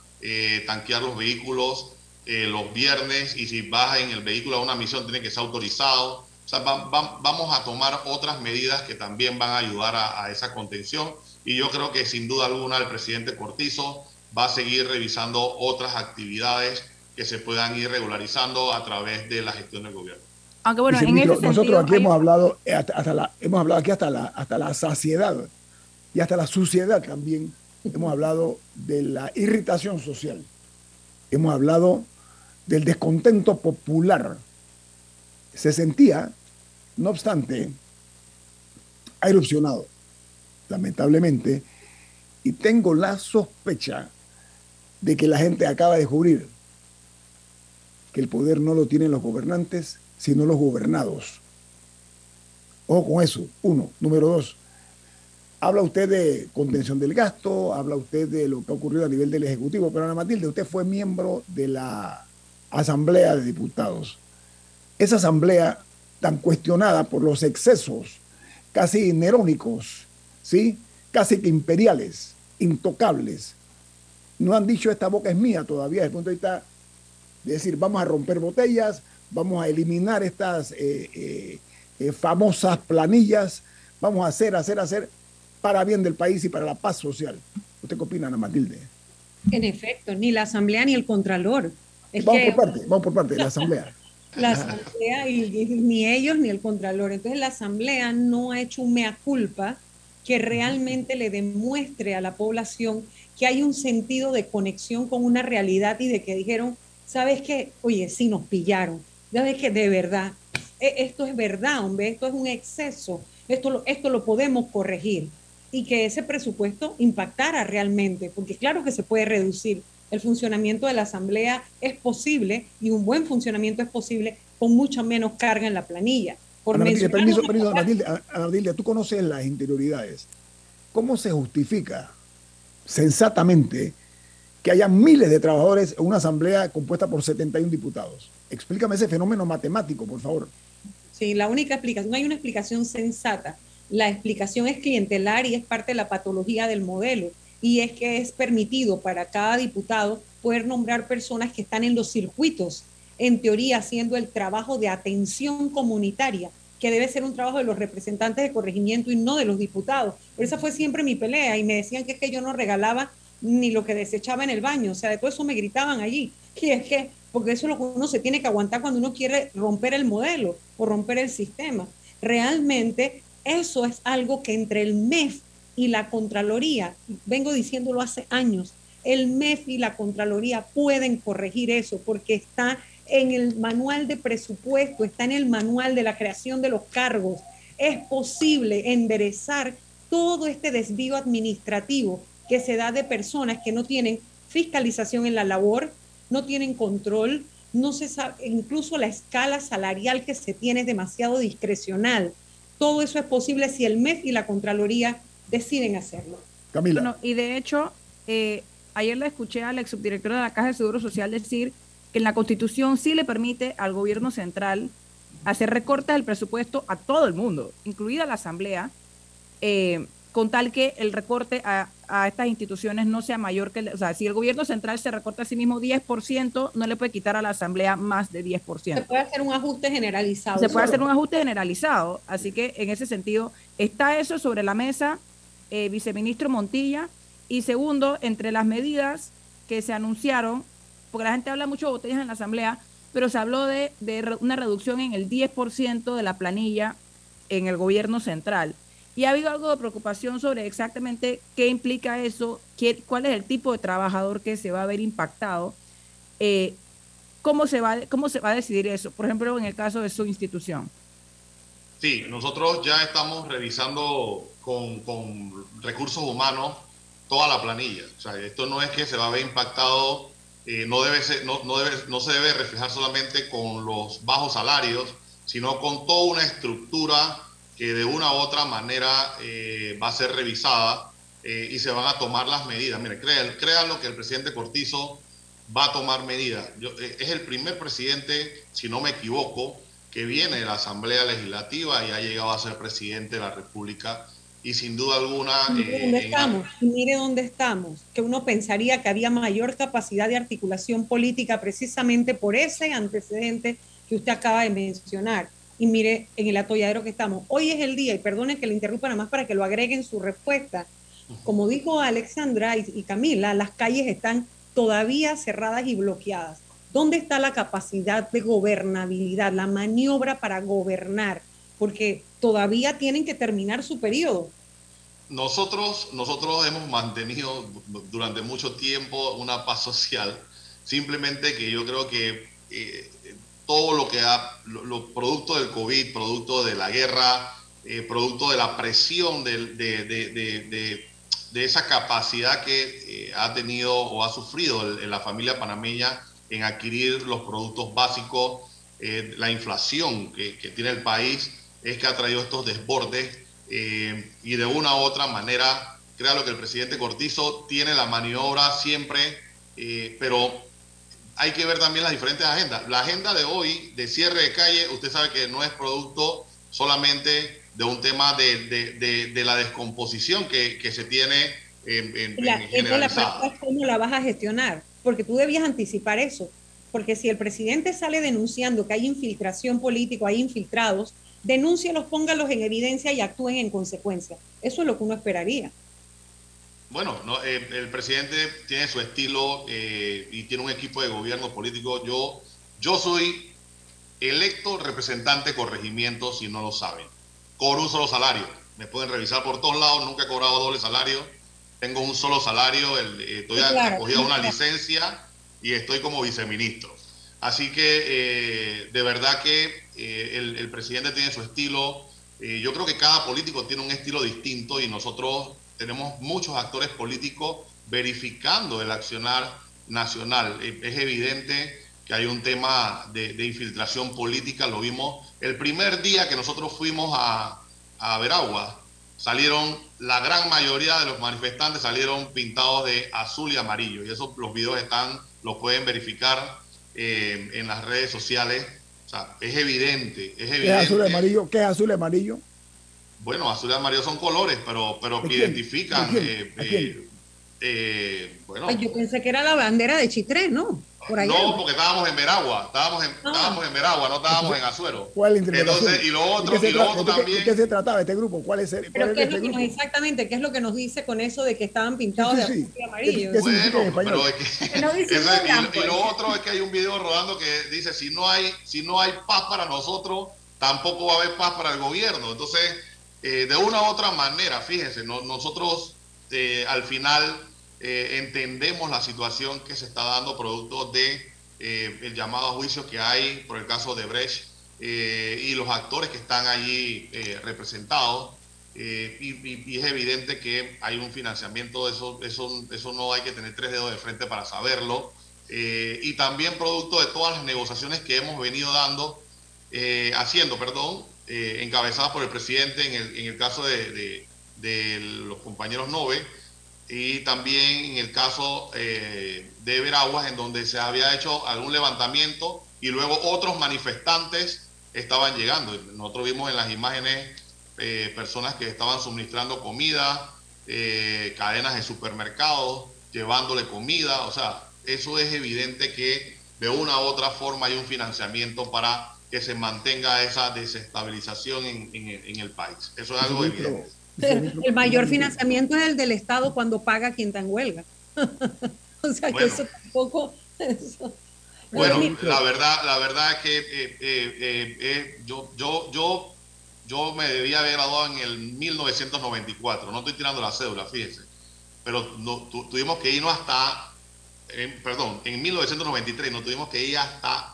S8: tanquear los vehículos eh, los viernes y si vas en el vehículo a una misión tiene que ser autorizado. O sea, vamos a tomar otras medidas que también van a ayudar a, esa contención y yo creo que sin duda alguna el presidente Cortizo va a seguir revisando otras actividades que se puedan ir regularizando a través de la gestión del gobierno.
S2: Aunque bueno, nosotros aquí hemos hablado eh, hasta, la, hemos hablado aquí hasta la hasta la saciedad y hasta la suciedad también. hemos hablado de la irritación social. Hemos hablado del descontento popular se sentía, no obstante, ha erupcionado, lamentablemente, y tengo la sospecha de que la gente acaba de descubrir que el poder no lo tienen los gobernantes, sino los gobernados. Ojo con eso, uno. Número dos, habla usted de contención del gasto, habla usted de lo que ha ocurrido a nivel del Ejecutivo, pero Ana Matilde, usted fue miembro de la Asamblea de Diputados. Esa asamblea tan cuestionada por los excesos casi nerónicos, ¿sí? casi que imperiales, intocables, no han dicho esta boca es mía todavía desde el punto de vista de decir vamos a romper botellas, vamos a eliminar estas eh, eh, eh, famosas planillas, vamos a hacer, hacer, hacer para bien del país y para la paz social. ¿Usted qué opina, Ana Matilde?
S4: En efecto, ni la Asamblea ni el Contralor
S2: vamos por parte, vamos por parte, la Asamblea.
S4: La Asamblea y, ni ellos ni el Contralor. Entonces la Asamblea no ha hecho un mea culpa que realmente le demuestre a la población que hay un sentido de conexión con una realidad y de que dijeron, ¿sabes qué? Oye, sí nos pillaron. ¿Sabes que De verdad, e, esto es verdad, hombre, esto es un exceso, esto lo, esto lo podemos corregir y que ese presupuesto impactara realmente, porque claro que se puede reducir, el funcionamiento de la Asamblea es posible y un buen funcionamiento es posible con mucha menos carga en la planilla.
S2: Por permiso, permiso, Matilde, tú conoces las interioridades. ¿Cómo se justifica sensatamente que haya miles de trabajadores en una asamblea compuesta por 71 diputados? Explícame ese fenómeno matemático, por favor.
S4: Sí, la única explicación, no hay una explicación sensata. La explicación es clientelar y es parte de la patología del modelo y es que es permitido para cada diputado poder nombrar personas que están en los circuitos, en teoría haciendo el trabajo de atención comunitaria, que debe ser un trabajo de los representantes de corregimiento y no de los diputados. Por esa fue siempre mi pelea y me decían que es que yo no regalaba ni lo que desechaba en el baño, o sea, de todo eso me gritaban allí. Y es que, porque eso es lo que uno se tiene que aguantar cuando uno quiere romper el modelo o romper el sistema. Realmente eso es algo que entre el MEF y la Contraloría, vengo diciéndolo hace años, el MEF y la Contraloría pueden corregir eso porque está en el manual de presupuesto, está en el manual de la creación de los cargos. Es posible enderezar todo este desvío administrativo que se da de personas que no tienen fiscalización en la labor, no tienen control, no se sabe, incluso la escala salarial que se tiene es demasiado discrecional. Todo eso es posible si el MEF y la Contraloría deciden hacerlo.
S2: Camila.
S3: y de hecho, eh, ayer le escuché al ex subdirector de la Caja de Seguro Social decir que en la Constitución sí le permite al gobierno central hacer recortes del presupuesto a todo el mundo, incluida la Asamblea, eh, con tal que el recorte a, estas instituciones no sea mayor que, o sea, si el gobierno central se recorta a sí mismo 10%, no le puede quitar a la Asamblea más de 10%.
S4: Se puede hacer un ajuste generalizado.
S3: Se puede hacer un ajuste generalizado, así que en ese sentido está eso sobre la mesa, eh, viceministro Montilla. Y segundo, entre las medidas que se anunciaron, porque la gente habla mucho de botellas en la asamblea, pero se habló de, una reducción en el 10% de la planilla en el gobierno central. Y ha habido algo de preocupación sobre exactamente qué implica eso, qué, cuál es el tipo de trabajador que se va a ver impactado, eh, cómo, se va, cómo se va a decidir eso, por ejemplo, en el caso de su institución.
S8: Sí, nosotros ya estamos revisando con, con recursos humanos toda la planilla. O sea, esto no es que se va a ver impactado eh, no, debe ser, no, no, debe, no se debe reflejar solamente con los bajos salarios, sino con toda una estructura que de una u otra manera eh, va a ser revisada eh, y se van a tomar las medidas. Mire, créanlo, créanlo que el presidente Cortizo va a tomar medidas. es el primer presidente, si no me equivoco, que viene de la Asamblea Legislativa y ha llegado a ser presidente de la República y sin duda alguna...
S4: Mire dónde eh, estamos, mire dónde estamos, que uno pensaría que había mayor capacidad de articulación política precisamente por ese antecedente que usted acaba de mencionar. Y mire en el atolladero que estamos. Hoy es el día, y perdone que le interrumpa nada más para que lo agreguen su respuesta. Como dijo Alexandra y Camila, las calles están todavía cerradas y bloqueadas. ¿Dónde está la capacidad de gobernabilidad, la maniobra para gobernar? porque todavía tienen que terminar su periodo.
S8: Nosotros, nosotros hemos mantenido durante mucho tiempo una paz social, simplemente que yo creo que eh, todo lo que ha, los productos del COVID, producto de la guerra, eh, producto de la presión de, esa capacidad que eh, ha tenido o ha sufrido la familia panameña en adquirir los productos básicos, la inflación que, que tiene el país, es que ha traído estos desbordes eh, y de una u otra manera, créalo que el presidente Cortizo tiene la maniobra siempre, eh, pero hay que ver también las diferentes agendas. La agenda de hoy de cierre de calle, usted sabe que no es producto solamente de un tema de, de, la descomposición que, que se tiene en, en,
S4: la, la ¿Cómo la vas a gestionar? Porque tú debías anticipar eso. Porque si el presidente sale denunciando que hay infiltración política, hay infiltrados, denúncialos, póngalos en evidencia y actúen en consecuencia. Eso es lo que uno esperaría.
S8: Bueno, eh, el presidente tiene su estilo eh, y tiene un equipo de gobierno político. Yo, yo soy electo representante corregimiento, si no lo saben, con un solo salario. Me pueden revisar por todos lados, nunca he cobrado doble salario. Tengo un solo salario, el, eh, estoy acogido a una licencia y estoy como viceministro. Así que de verdad que eh, el, presidente tiene su estilo. Eh, yo creo que cada político tiene un estilo distinto y nosotros tenemos muchos actores políticos verificando el accionar nacional. Eh, es evidente que hay un tema de, infiltración política, lo vimos el primer día que nosotros fuimos a, a Veragua, salieron, la gran mayoría de los manifestantes salieron pintados de azul y amarillo, y esos los videos están, los pueden verificar en las redes sociales es evidente, es evidente. ¿Qué
S2: es azul y amarillo? ¿Qué es azul y amarillo?
S8: Bueno, azul y amarillo son colores, pero, pero que identifican. Eh, eh,
S4: eh, bueno. yo pensé que era la bandera de Chitré, ¿no?
S8: no, porque estábamos en Veragua, estábamos en, ah. estábamos en Veragua, no estábamos en Azuero. ¿Cuál Entonces, y lo otro, y lo otro también.
S2: ¿De qué se trataba este grupo? ¿Cuál es el,
S4: pero qué es lo que nos, exactamente, ¿qué es lo que nos dice con eso de que estaban pintados de azul y amarillo?
S8: bueno, pero es que, no dice eso, y, y, lo otro es que hay un video rodando que dice si no hay, si no hay paz para nosotros, tampoco va a haber paz para el gobierno. Entonces, eh, de una u otra manera, fíjense, nosotros eh, al final eh, entendemos la situación que se está dando producto de el llamado a juicio que hay por el caso de Brecht y los actores que están allí representados. Y, es evidente que hay un financiamiento, eso, eso, eso no hay que tener tres dedos de frente para saberlo. y también producto de todas las negociaciones que hemos venido dando, haciendo, perdón, encabezadas por el presidente en el, en el caso de, de, los compañeros Nove y también en el caso eh, de Veraguas, en donde se había hecho algún levantamiento y luego otros manifestantes estaban llegando. Nosotros vimos en las imágenes eh, personas que estaban suministrando comida, eh, cadenas de supermercados, llevándole comida. O sea, eso es evidente que de una u otra forma hay un financiamiento para que se mantenga esa desestabilización en, en el país. Eso es algo evidente.
S4: El mayor financiamiento es el del Estado cuando paga quien está en huelga. O sea que eso tampoco...
S8: Bueno, la verdad, la verdad es que eh, eh, eh, yo, yo, yo, yo me debía haber graduado en el 1994. No estoy tirando la cédula, fíjese. Pero no, tuvimos que irnos hasta, perdón, en 1993 nos tuvimos que ir hasta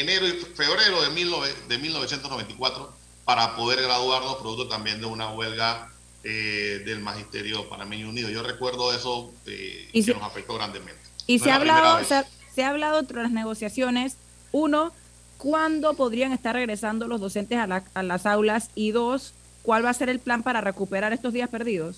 S8: enero y febrero de, de 1994 para poder graduarnos, producto también de una huelga del Magisterio Panameño Unido. Yo recuerdo eso que nos afectó grandemente.
S3: Y se ha hablado, se ha hablado entre las negociaciones, uno, ¿cuándo podrían estar regresando los docentes a, las aulas? Y dos, ¿cuál va a ser el plan para recuperar estos días perdidos?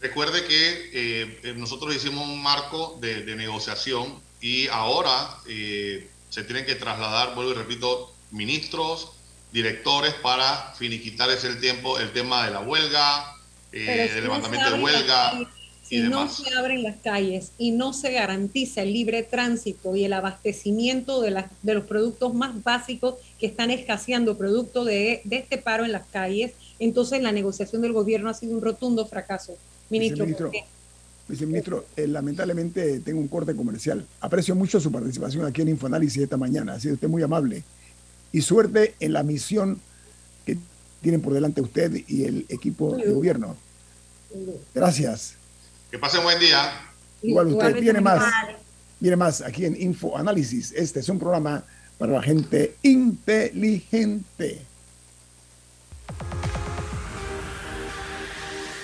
S8: Recuerde que eh, nosotros hicimos un marco de, negociación y ahora eh, se tienen que trasladar, vuelvo y repito, ministros, directores para finiquitar ese tiempo, el tema de la huelga, eh, del levantamiento de huelga
S4: si no se abren las calles y no se garantiza el libre tránsito y el abastecimiento de, de los productos más básicos que están escaseando producto de, este paro en las calles, entonces la negociación del gobierno ha sido un rotundo fracaso. Ministro.
S2: Viceministro, eh, lamentablemente tengo un corte comercial. Aprecio mucho su participación aquí en Infoanálisis esta mañana. Ha sido usted muy amable. Y suerte en la misión que tienen por delante usted y el equipo de gobierno. Gracias.
S8: Que pasen buen día.
S2: Igual usted viene más, viene más aquí en Info Análisis. Este es un programa para la gente inteligente.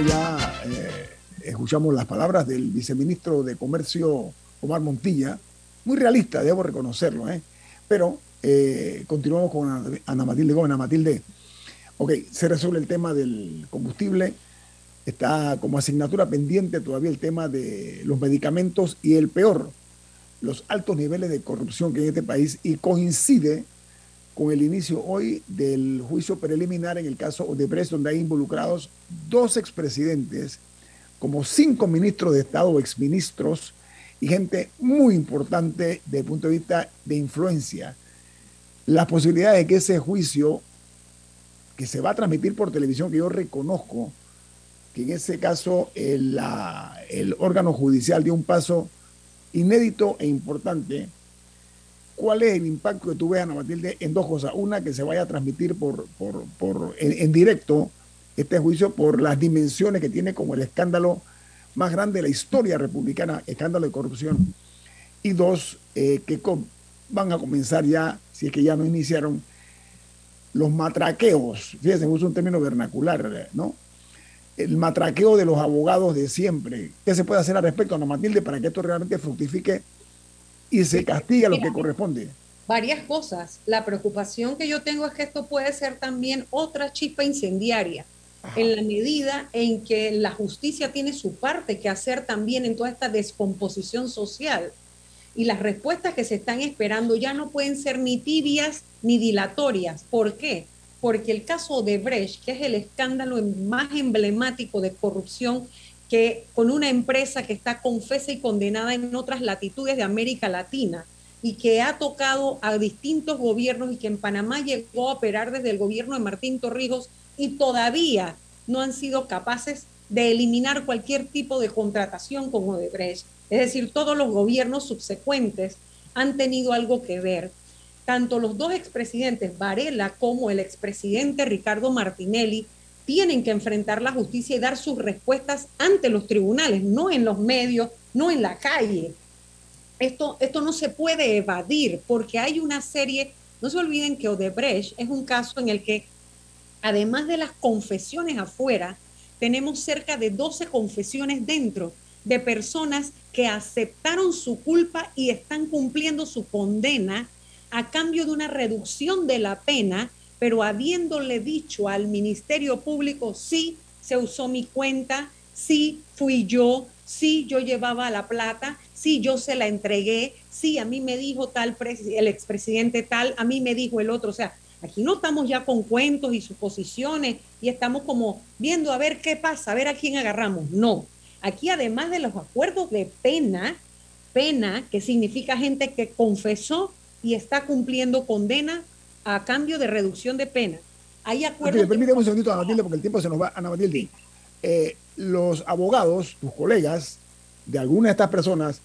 S2: Ya eh, escuchamos las palabras del viceministro de Comercio, Omar Montilla, muy realista, debo reconocerlo, ¿eh? pero eh, continuamos con Ana Matilde Gómez. Ana Matilde, ok, se resuelve el tema del combustible, está como asignatura pendiente todavía el tema de los medicamentos y el peor, los altos niveles de corrupción que hay en este país y coincide con el inicio hoy del juicio preliminar en el caso de Odebrecht, donde hay involucrados dos expresidentes como cinco ministros de Estado exministros y gente muy importante desde el punto de vista de influencia. La posibilidad de que ese juicio, que se va a transmitir por televisión, que yo reconozco, que en ese caso el órgano judicial dio un paso inédito e importante. ¿Cuál es el impacto que tú ves, Ana Matilde, en dos cosas? Una, que se vaya a transmitir por, por, en, directo este juicio por las dimensiones que tiene como el escándalo más grande de la historia republicana, escándalo de corrupción. Y dos, eh, que van a comenzar ya, si es que ya no iniciaron, los matraqueos. Fíjense, uso un término vernacular, ¿no? el matraqueo de los abogados de siempre. ¿Qué se puede hacer al respecto, Ana Matilde, para que esto realmente fructifique y se castigue lo que corresponde?
S4: Varias cosas. La preocupación que yo tengo es que esto puede ser también otra chispa incendiaria, en la medida en que la justicia tiene su parte que hacer también en toda esta descomposición social. Y las respuestas que se están esperando ya no pueden ser ni tibias ni dilatorias. ¿Por qué? porque el caso de Brecht, que es el escándalo más emblemático de corrupción que con una empresa que está confesa y condenada en otras latitudes de América Latina y que ha tocado a distintos gobiernos y que en Panamá llegó a operar desde el gobierno de Martín Torrijos y todavía no han sido capaces de eliminar cualquier tipo de contratación con Odebrecht. Es decir, todos los gobiernos subsecuentes han tenido algo que ver tanto los dos expresidentes, Varela como el expresidente Ricardo Martinelli, tienen que enfrentar la justicia y dar sus respuestas ante los tribunales, no en los medios, no en la calle. Esto, esto no se puede evadir porque hay una serie, no se olviden que Odebrecht es un caso en el que, además de las confesiones afuera, tenemos cerca de 12 confesiones dentro de personas que aceptaron su culpa y están cumpliendo su condena a cambio de una reducción de la pena, pero habiéndole dicho al Ministerio Público, sí, se usó mi cuenta, sí, fui yo, sí, yo llevaba la plata, sí, yo se la entregué, sí, a mí me dijo tal, el expresidente tal, a mí me dijo el otro, o sea, aquí no estamos ya con cuentos y suposiciones y estamos como viendo a ver qué pasa, a ver a quién agarramos, no. Aquí además de los acuerdos de pena, pena, que significa gente que confesó y está cumpliendo condena a cambio de reducción de pena. Hay acuerdos.
S2: Permíteme un segundito, Ana Matilde, porque el tiempo se nos va. Ana Matilde, eh, los abogados, tus colegas, de algunas de estas personas,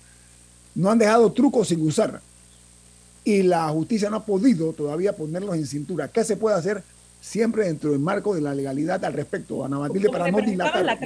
S2: no han dejado trucos sin usar. Y la justicia no ha podido todavía ponerlos en cintura. ¿Qué se puede hacer siempre dentro del marco de la legalidad al respecto, Ana Matilde, para no dilatar
S4: la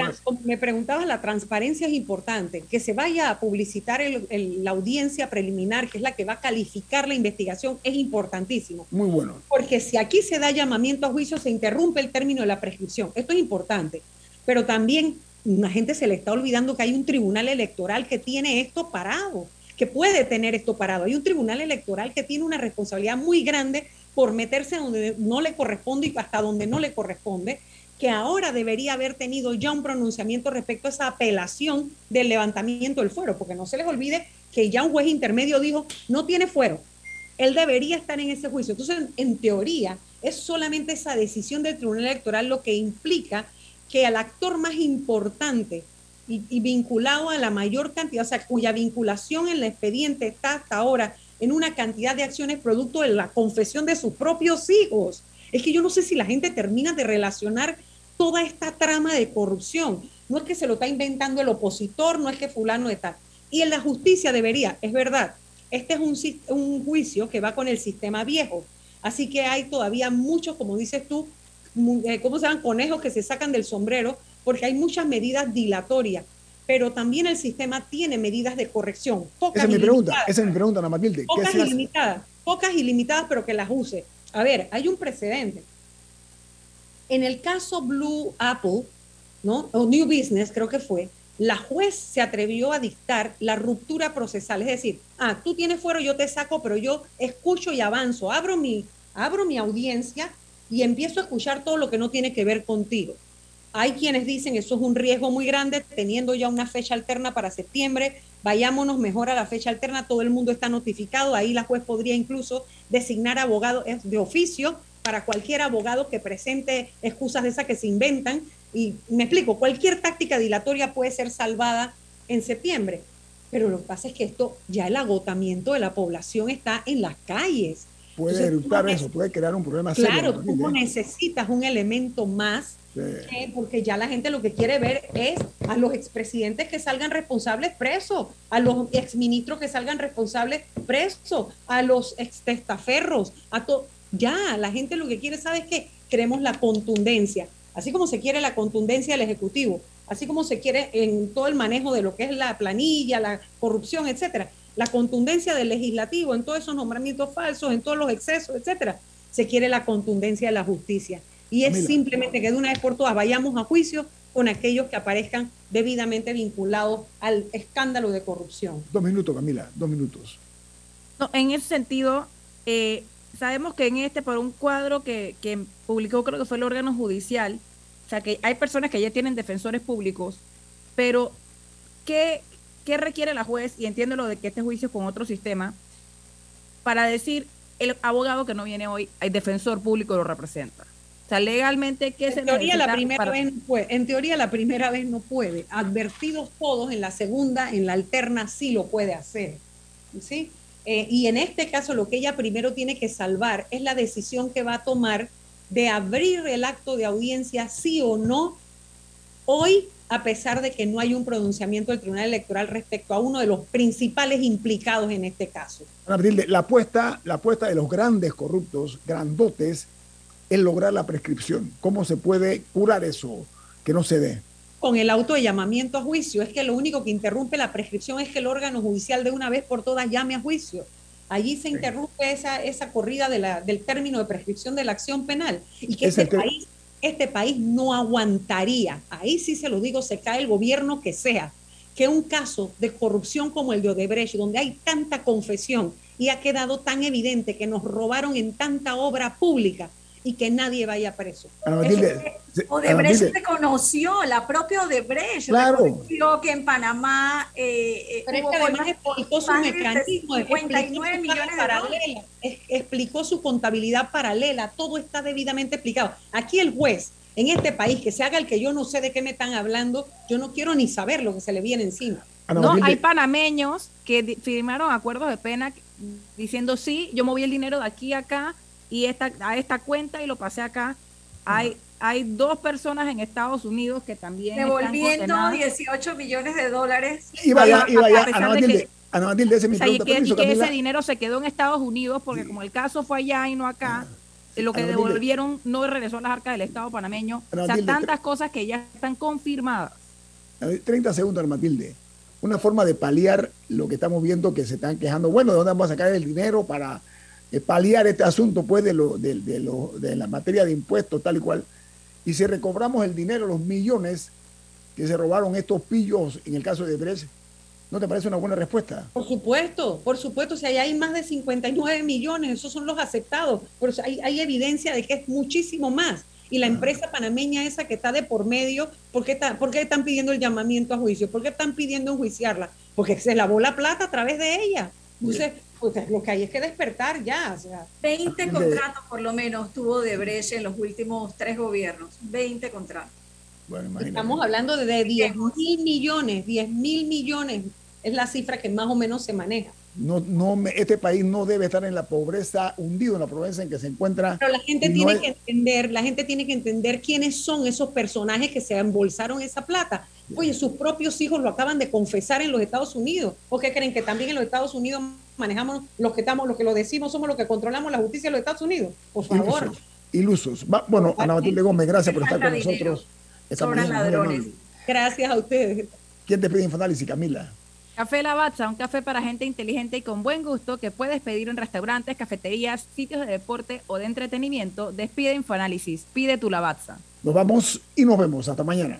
S4: Me preguntabas, la transparencia es importante, que se vaya a publicitar la audiencia preliminar, que es la que va a calificar la investigación, es importantísimo.
S2: Muy bueno.
S4: Porque si aquí se da llamamiento a juicio, se interrumpe el término de la prescripción. Esto es importante. Pero también la gente se le está olvidando que hay un tribunal electoral que tiene esto parado, que puede tener esto parado. Hay un tribunal electoral que tiene una responsabilidad muy grande por meterse donde no le corresponde y hasta donde no le corresponde, que ahora debería haber tenido ya un pronunciamiento respecto a esa apelación del levantamiento del fuero, porque no se les olvide que ya un juez intermedio dijo, no tiene fuero, él debería estar en ese juicio. Entonces, en teoría, es solamente esa decisión del Tribunal Electoral lo que implica que al actor más importante y, vinculado a la mayor cantidad, o sea, cuya vinculación en el expediente está hasta ahora en una cantidad de acciones producto de la confesión de sus propios hijos. Es que yo no sé si la gente termina de relacionar toda esta trama de corrupción. No es que se lo está inventando el opositor, no es que fulano está. Y en la justicia debería, es verdad, este es un, un juicio que va con el sistema viejo. Así que hay todavía muchos, como dices tú, eh, ¿cómo se llaman? Conejos que se sacan del sombrero, porque hay muchas medidas dilatorias pero también el sistema tiene medidas de corrección.
S2: Pocas esa es mi pregunta, esa es mi pregunta, Ana Matilde.
S4: Pocas y limitadas, pocas y limitadas, pero que las use. A ver, hay un precedente. En el caso Blue Apple, ¿no? O New Business, creo que fue, la juez se atrevió a dictar la ruptura procesal, es decir, ah, tú tienes fuero, yo te saco, pero yo escucho y avanzo, abro mi, abro mi audiencia y empiezo a escuchar todo lo que no tiene que ver contigo. Hay quienes dicen eso es un riesgo muy grande, teniendo ya una fecha alterna para septiembre, vayámonos mejor a la fecha alterna, todo el mundo está notificado, ahí la juez podría incluso designar abogado de oficio para cualquier abogado que presente excusas de esas que se inventan, Y me explico, cualquier táctica dilatoria puede ser salvada en septiembre, pero lo que pasa es que esto, ya el agotamiento de la población está en las calles.
S2: Puede eructar eso, puede crear un problema serio.
S4: Claro, tú necesitas un elemento más, porque ya la gente lo que quiere ver es a los expresidentes que salgan responsables presos, a los exministros que salgan responsables presos, a los extestaferros, a todo. Ya, la gente lo que quiere, ¿sabes qué? Queremos la contundencia, así como se quiere la contundencia del Ejecutivo, así como se quiere en todo el manejo de lo que es la planilla, la corrupción, etcétera la contundencia del legislativo en todos esos nombramientos falsos, en todos los excesos, etcétera. Se quiere la contundencia de la justicia. Y es simplemente que de una vez por todas vayamos a juicio con aquellos que aparezcan debidamente vinculados al escándalo de corrupción.
S2: Dos minutos, Camila, dos minutos.
S3: No, en ese sentido, eh, sabemos que en este, por un cuadro que, que publicó, creo que fue el órgano judicial, o sea, que hay personas que ya tienen defensores públicos, pero ¿qué, ¿qué requiere la juez? Y entiendo lo de que este juicio es con otro sistema, para decir, el abogado que no viene hoy, el defensor público lo representa. Sea, legalmente, ¿qué
S4: en
S3: se
S4: teoría la primera vez no puede. En teoría la primera vez no puede. Advertidos todos, en la segunda, en la alterna sí lo puede hacer. ¿Sí? Eh, y en este caso lo que ella primero tiene que salvar es la decisión que va a tomar de abrir el acto de audiencia sí o no hoy a pesar de que no hay un pronunciamiento del Tribunal Electoral respecto a uno de los principales implicados en este caso.
S2: La apuesta, la apuesta de los grandes corruptos, grandotes, es lograr la prescripción. ¿Cómo se puede curar eso que no se dé?
S4: Con el auto de llamamiento a juicio. Es que lo único que interrumpe la prescripción es que el órgano judicial de una vez por todas llame a juicio. Allí se interrumpe esa, esa corrida de la, del término de prescripción de la acción penal y que ese país este país no aguantaría, ahí sí se lo digo, se cae el gobierno que sea, que un caso de corrupción como el de Odebrecht, donde hay tanta confesión y ha quedado tan evidente que nos robaron en tanta obra pública, y que nadie vaya preso.
S5: Odebrecht reconoció, la propia Odebrecht reconoció que en Panamá
S4: eh, eh Pero es que además explicó su mecanismo, de millones paralela, explicó su contabilidad paralela, todo está debidamente explicado. Aquí el juez en este país que se haga el que yo no sé de qué me están hablando, yo no quiero ni saber lo que se le viene encima.
S3: No, hay panameños que firmaron acuerdos de pena diciendo sí, yo moví el dinero de aquí a acá y esta, a esta cuenta y lo pasé acá. Hay, hay dos personas en Estados Unidos que también.
S5: Devolviendo 18 millones de dólares.
S2: Y vaya, y vaya, Ana Matilde, Ana Matilde, ese
S3: mi y que, ese dinero se quedó en Estados Unidos porque como el caso fue allá y no acá, lo que devolvieron no regresó a las arcas del Estado panameño. o sea, tantas cosas que ya están confirmadas.
S2: 30 segundos, Ana Matilde. Una forma de paliar lo que estamos viendo que se están quejando. Bueno, ¿de dónde vamos a sacar el dinero para eh, paliar este asunto pues de, lo, de, de, la materia de impuestos tal y cual. Y si recobramos el dinero, los millones que se robaron estos pillos en el caso de Brecht, ¿no te parece una buena respuesta?
S4: Por supuesto, por supuesto, si hay más de 59 millones, esos son los aceptados, pero hay, hay evidencia de que es muchísimo más. Y la empresa panameña esa que está de por medio, ¿por qué, está, ¿por qué están pidiendo el llamamiento a juicio? ¿Por qué están pidiendo enjuiciarla? Porque se lavó la plata a través de ella. Entonces, pues lo que hay es que despertar ya. O sea.
S5: 20 contratos por lo menos tuvo de Breche en los últimos tres gobiernos. 20 contratos.
S4: Estamos hablando de 10 mil millones, 10 mil millones es la cifra que más o menos se maneja.
S2: No, no, este país no debe estar en la pobreza, hundido en la pobreza en que se encuentra.
S4: Pero la gente tiene que entender, la gente tiene que entender quiénes son esos personajes que se embolsaron esa plata. Oye, sus propios hijos lo acaban de confesar en los Estados Unidos. ¿Por qué creen que también en los Estados Unidos manejamos los que estamos, los que lo decimos, somos los que controlamos la justicia de los Estados Unidos? Por favor.
S2: Ilusos. bueno, Ana Matilde Gómez, gracias por estar con nosotros.
S4: ladrones. Gracias a ustedes.
S2: ¿Quién te pide Infoanálisis, Camila?
S3: Café Lavazza, un café para gente inteligente y con buen gusto que puedes pedir en restaurantes, cafeterías, sitios de deporte o de entretenimiento. Despide Infoanálisis. Pide tu Lavazza.
S2: Nos vamos y nos vemos. Hasta mañana.